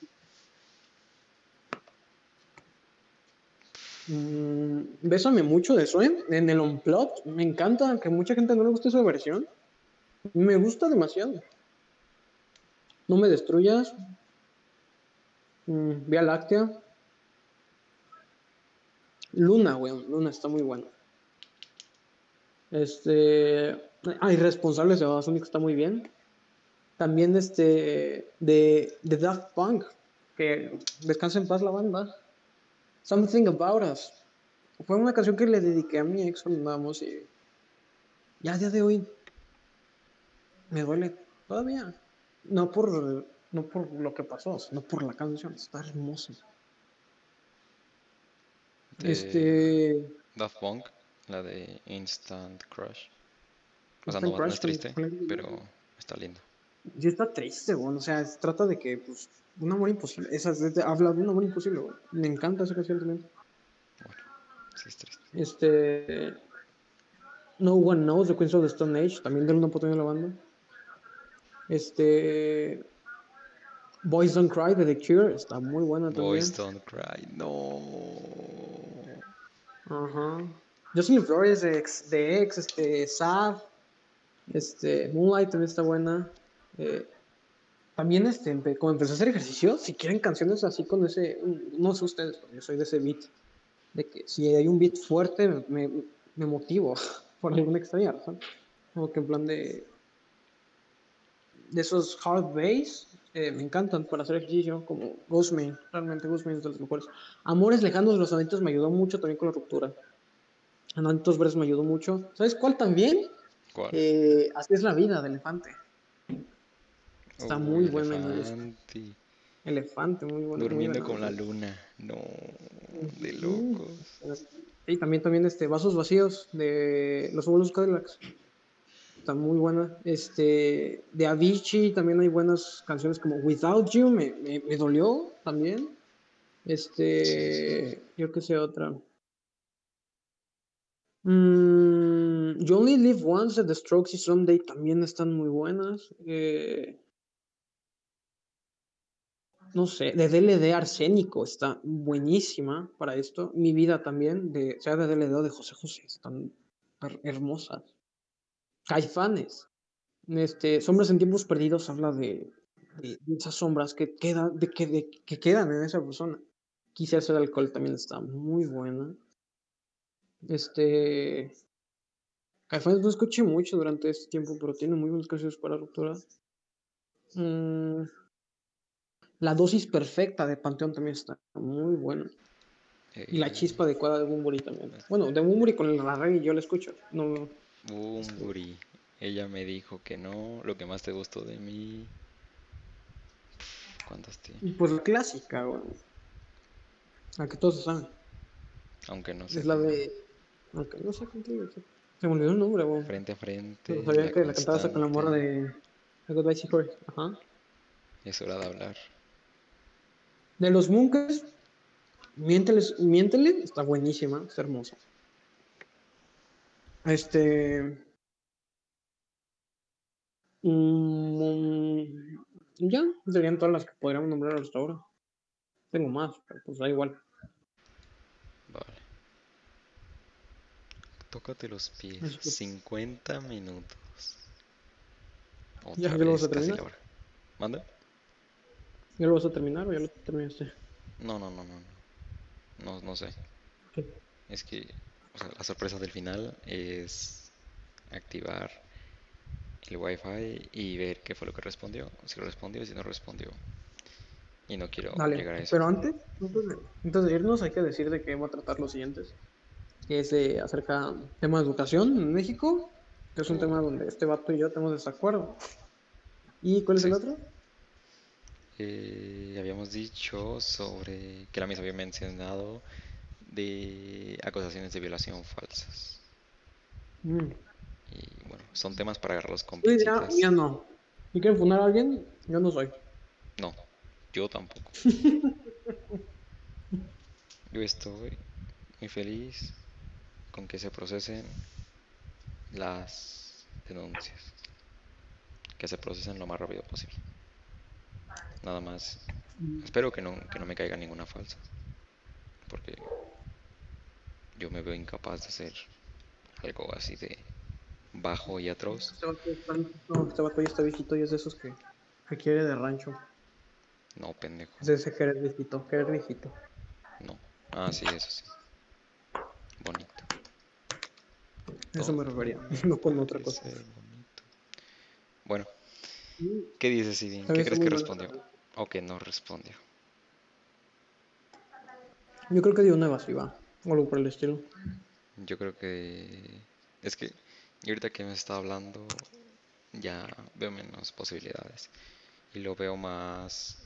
Mm, Bésame mucho de Suen en el Unplugged. Me encanta que mucha gente no le guste esa versión. Me gusta demasiado. No me destruyas. Mm, Vía Láctea. Luna, weón. Luna está muy buena. Este. Ah, Irresponsables de Babasónico está muy bien. También este. De, de Daft Punk. Que descansa en paz la banda. Something About Us. Fue una canción que le dediqué a mi ex cuando andábamos y ya a día de hoy me duele todavía. No por, no por lo que pasó, sino por la canción. Está hermosa. De Este. Daft Punk, la de Instant Crush. O sea, Instant no, es triste, pero está lindo. Sí está triste, bueno, o sea, se trata de que, pues, un amor imposible. Esa es de- habla de un amor imposible, güey. Me encanta esa canción también. Sí, es triste. Este. No One Knows de Queens of the Stone Age. También denle una oportunidad a la banda. Este. Boys Don't Cry de The Cure. Está muy buena también. Boys Don't Cry, no. Ajá. Jocelyn Flores de Ex, de Ex, este. Sad. Este. Moonlight también está buena. Eh, también, este, como empecé a hacer ejercicio, si quieren canciones así con ese. No sé ustedes, pero yo soy de ese beat. De que si hay un beat fuerte, me, me- motivo por alguna extraña razón. Como que en plan de. De esos hard bass, eh, me encantan para hacer ejercicio, como Ghostman. Realmente Ghostman es de los mejores. Amores lejanos de los Ananitos me ayudó mucho también con la ruptura. Ananitos Verdes me ayudó mucho. ¿Sabes cuál también? ¿Cuál? Eh, Así es la vida de Elefante. Está Uy, muy buena y me gusta. Elefante. Elefante, muy bueno. Durmiendo con la luna. No, de locos. Y también, también este, Vasos Vacíos de Los Abuelos Cadillacs. Está muy buena. Este, de Avicii también hay buenas canciones como Without You, me, me, me dolió también. Este, yo que sé otra. Mm, you Only Live Once The Strokes y Someday también están muy buenas. Eh, no sé, de DLD Arsénico está buenísima para esto. Mi vida también, de, sea de DLD o de José José, están her- hermosas. Caifanes. Este, Sombras en tiempos perdidos habla de, de- esas sombras que, quedan de, que, de- que quedan en esa persona. Quise hacer alcohol también está muy buena. Este. Caifanes no escuché mucho durante este tiempo, pero tiene muy buenas canciones para ruptura. Mm, la dosis perfecta de Panteón también está muy buena. Y la Eh, chispa adecuada de Bumburi también. Bueno, de Bumburi con la reggae yo la escucho. No, Bumburi. Ella me dijo que no. Lo que más te gustó de mí. ¿Cuántas tiene? pues la clásica, güey. La que todos saben. Aunque no sé. Es la de. Aunque no sé contigo. Se me olvidó el nombre, güey. Frente a frente. Pero sabía la que la cantabas con la morra constante, de. Goodbye. Ajá. Es hora de hablar. De los Munkers, Miénteles, Miéntele está buenísima, está hermosa. Este. mm, ya, serían todas las que podríamos nombrar hasta ahora. Tengo más, pero pues da igual. Vale. Tócate los pies. Eso. 50 minutos. ¿Ya Otra lo vas a vez, terminar? ¿Manda? ¿Ya lo vas a terminar o ya lo terminaste? No, no, no, no. No, no, sé. Ok. Es que, o sea, la sorpresa del final es activar el wifi y ver qué fue lo que respondió. Si respondió y si no respondió. Y no quiero Dale, llegar a eso. pero antes, antes de, irnos hay que decir de que vamos a tratar los siguientes. Que es de acerca del tema de educación en México, que es un tema donde este vato y yo tenemos desacuerdo. ¿Y cuál es el Sí. otro? Eh, habíamos dicho sobre que la misa había mencionado de acusaciones de violación falsas. Mm. Y bueno, son temas para agarrarlos con pincitas. ya no. Si quieren fundar a alguien, yo no soy. No, yo tampoco. Yo estoy muy feliz con que se procesen las denuncias. Que se procesen lo más rápido posible. Nada más. Espero que no, que no me caiga ninguna falsa. Porque yo me veo incapaz de hacer algo así de bajo y atroz. Este no, este vato ya está viejito y es de esos que, que quiere de rancho. No, pendejo. Es de ese querer viejito, querer viejito. No. Ah, sí, eso sí. Bonito. Eso me refería, no con otra cosa. bonito. Bueno, ¿qué dices, Sidin? ¿Qué crees que respondió? O que no respondió. Yo creo que dio una evasiva, o algo por el estilo. Yo creo que es que ahorita que me está hablando ya veo menos posibilidades y lo veo más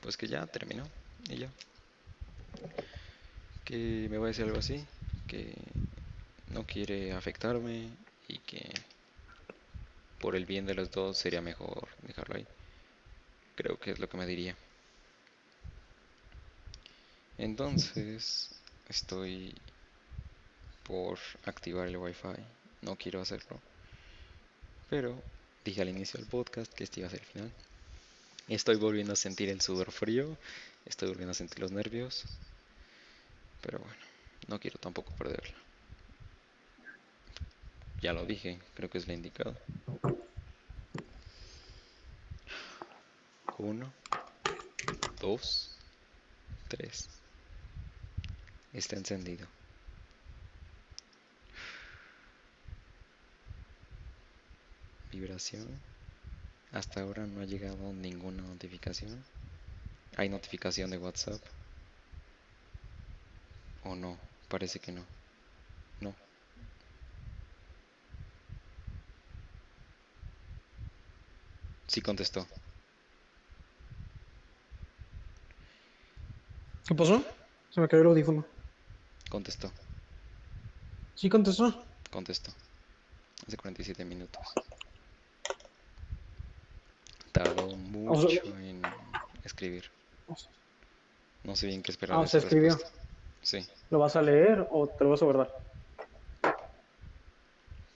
pues que ya terminó y ya. Que me va a decir algo así, que no quiere afectarme y que por el bien de los dos sería mejor dejarlo ahí. Creo que es lo que me diría. Entonces, estoy por activar el wifi. No quiero hacerlo. Pero dije al inicio del podcast que este iba a ser el final. Estoy volviendo a sentir el sudor frío. Estoy volviendo a sentir los nervios. Pero bueno, no quiero tampoco perderla. Ya lo dije, creo que es lo indicado. Uno, dos, tres. Está encendido. Vibración. Hasta ahora no ha llegado ninguna notificación. ¿Hay notificación de WhatsApp? ¿O no? Parece que. No. Sí contestó. ¿Qué pasó? Se me cayó el audífono. Contestó. Sí contestó. Contestó. Hace 47 minutos. Tardó mucho en escribir. No sé bien qué esperar. Ah, se escribió. respuesta. Sí, ¿Lo vas a leer o te lo vas a guardar?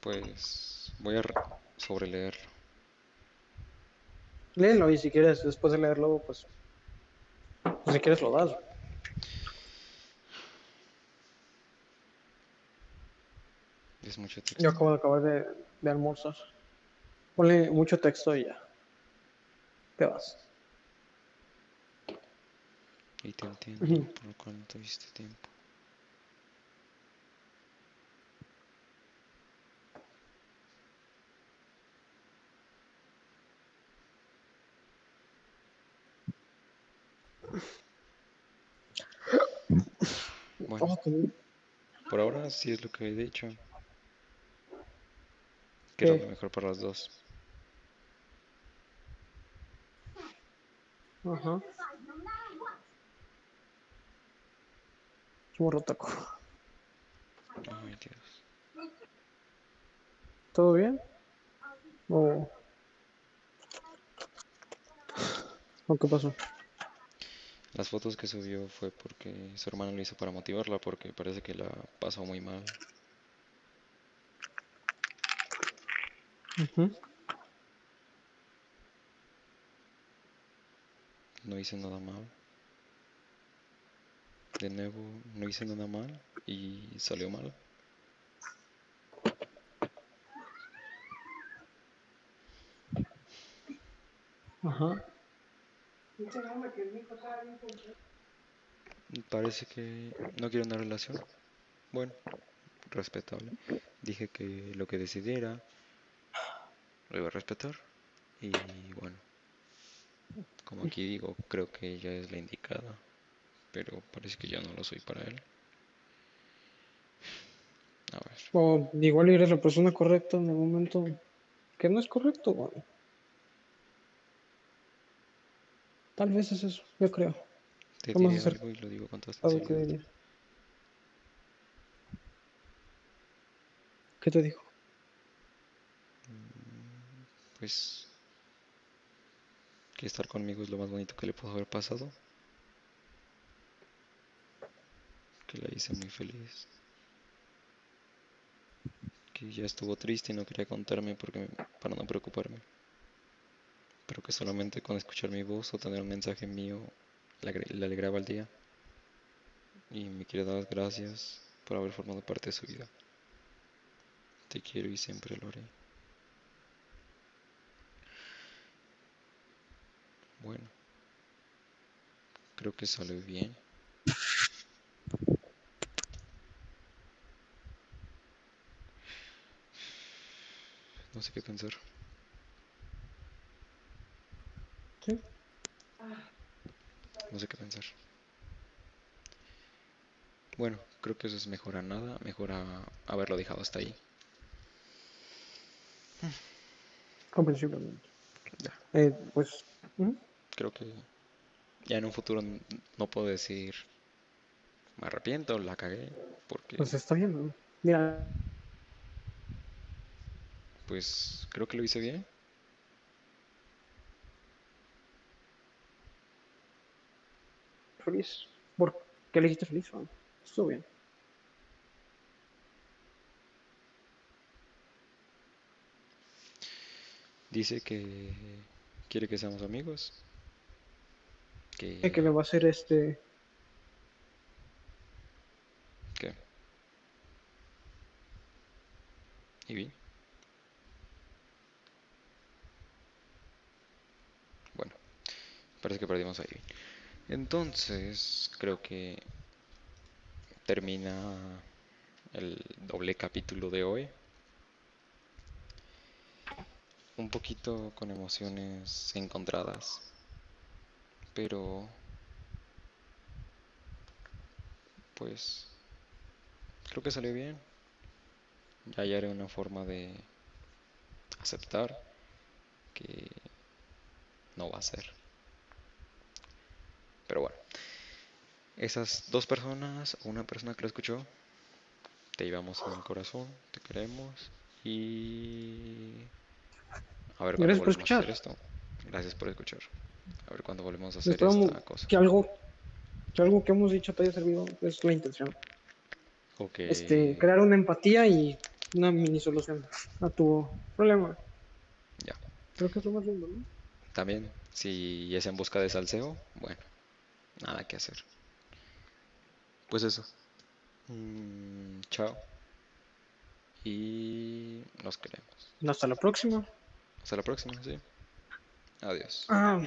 pues voy a re- sobreleerlo. Léelo y si quieres, después de leerlo, pues. pues si quieres, lo das. Es mucho texto. Yo acabo de acabar de, de almorzar. Ponle mucho texto y ya. Te vas. Y te entiendo por lo cual no tuviste tiempo. Bueno, comí. por ahora sí es lo que he dicho. ¿Qué? lo mejor para los dos. Ajá. Morro taco. Ay, Dios. ¿Todo bien? ¿O... ¿O qué pasó? Las fotos que subió fue porque su hermano lo hizo para motivarla, porque parece que la pasó muy mal. No hice nada mal. De nuevo, no hice nada mal y salió mal. Ajá. Parece que no quiere una relación. Bueno, respetable. Dije que lo que decidiera lo iba a respetar. Y bueno, como aquí digo, creo que ella es la indicada. Pero parece que ya no lo soy para él. A ver, O igual eres la persona correcta en el momento que no es correcto, güey. Tal vez es eso, yo creo. te Vamos a diré hacer algo y lo digo con toda sinceridad. ¿Qué te dijo? Pues que estar conmigo es lo más bonito que le pudo haber pasado. Que la hice muy feliz. Que ya estuvo triste y no quería contarme porque para no preocuparme. Pero que solamente con escuchar mi voz o tener un mensaje mío le, alegraba el día. Y me quiere dar las gracias por haber formado parte de su vida. Te quiero y siempre lo haré. Bueno, creo que salió bien. No sé qué pensar. ¿Sí? No sé qué pensar. Bueno, creo que eso es mejor a nada, mejor a haberlo dejado hasta ahí. Comprensiblemente. Ya. Eh, pues, ujú. Creo que ya en un futuro no puedo decir me arrepiento, la cagué, porque pues está bien, ¿no? Mira, pues creo que lo hice bien. Feliz. ¿Por qué le hiciste feliz? güey? Estuvo bien. Dice que quiere que seamos amigos. Que, Eh, que le va a hacer este. ¿Qué? ¿Y vi? Bueno, parece que perdimos a Ivy. Entonces, creo que termina el doble capítulo de hoy. Un poquito con emociones encontradas. Pero... Pues... Creo que salió bien. Ya hallaré una forma de aceptar que no va a ser. Pero bueno. Esas dos personas, una persona que lo escuchó, te llevamos en el corazón, te queremos y... A ver cuándo Gracias por volvemos a hacer escuchar. esto. Gracias por escuchar. A ver cuándo volvemos a hacer Esperamos esta cosa. que algo, que algo que hemos dicho te haya servido. Es la intención. O que- Este, crear una empatía y una mini solución a tu problema. Ya. Creo que es lo más lindo, ¿no? También, si es en busca de salseo, bueno, nada que hacer. Pues eso. Mm, chao. Y nos queremos. Hasta la próxima. Hasta la próxima, sí. Adiós. Ah,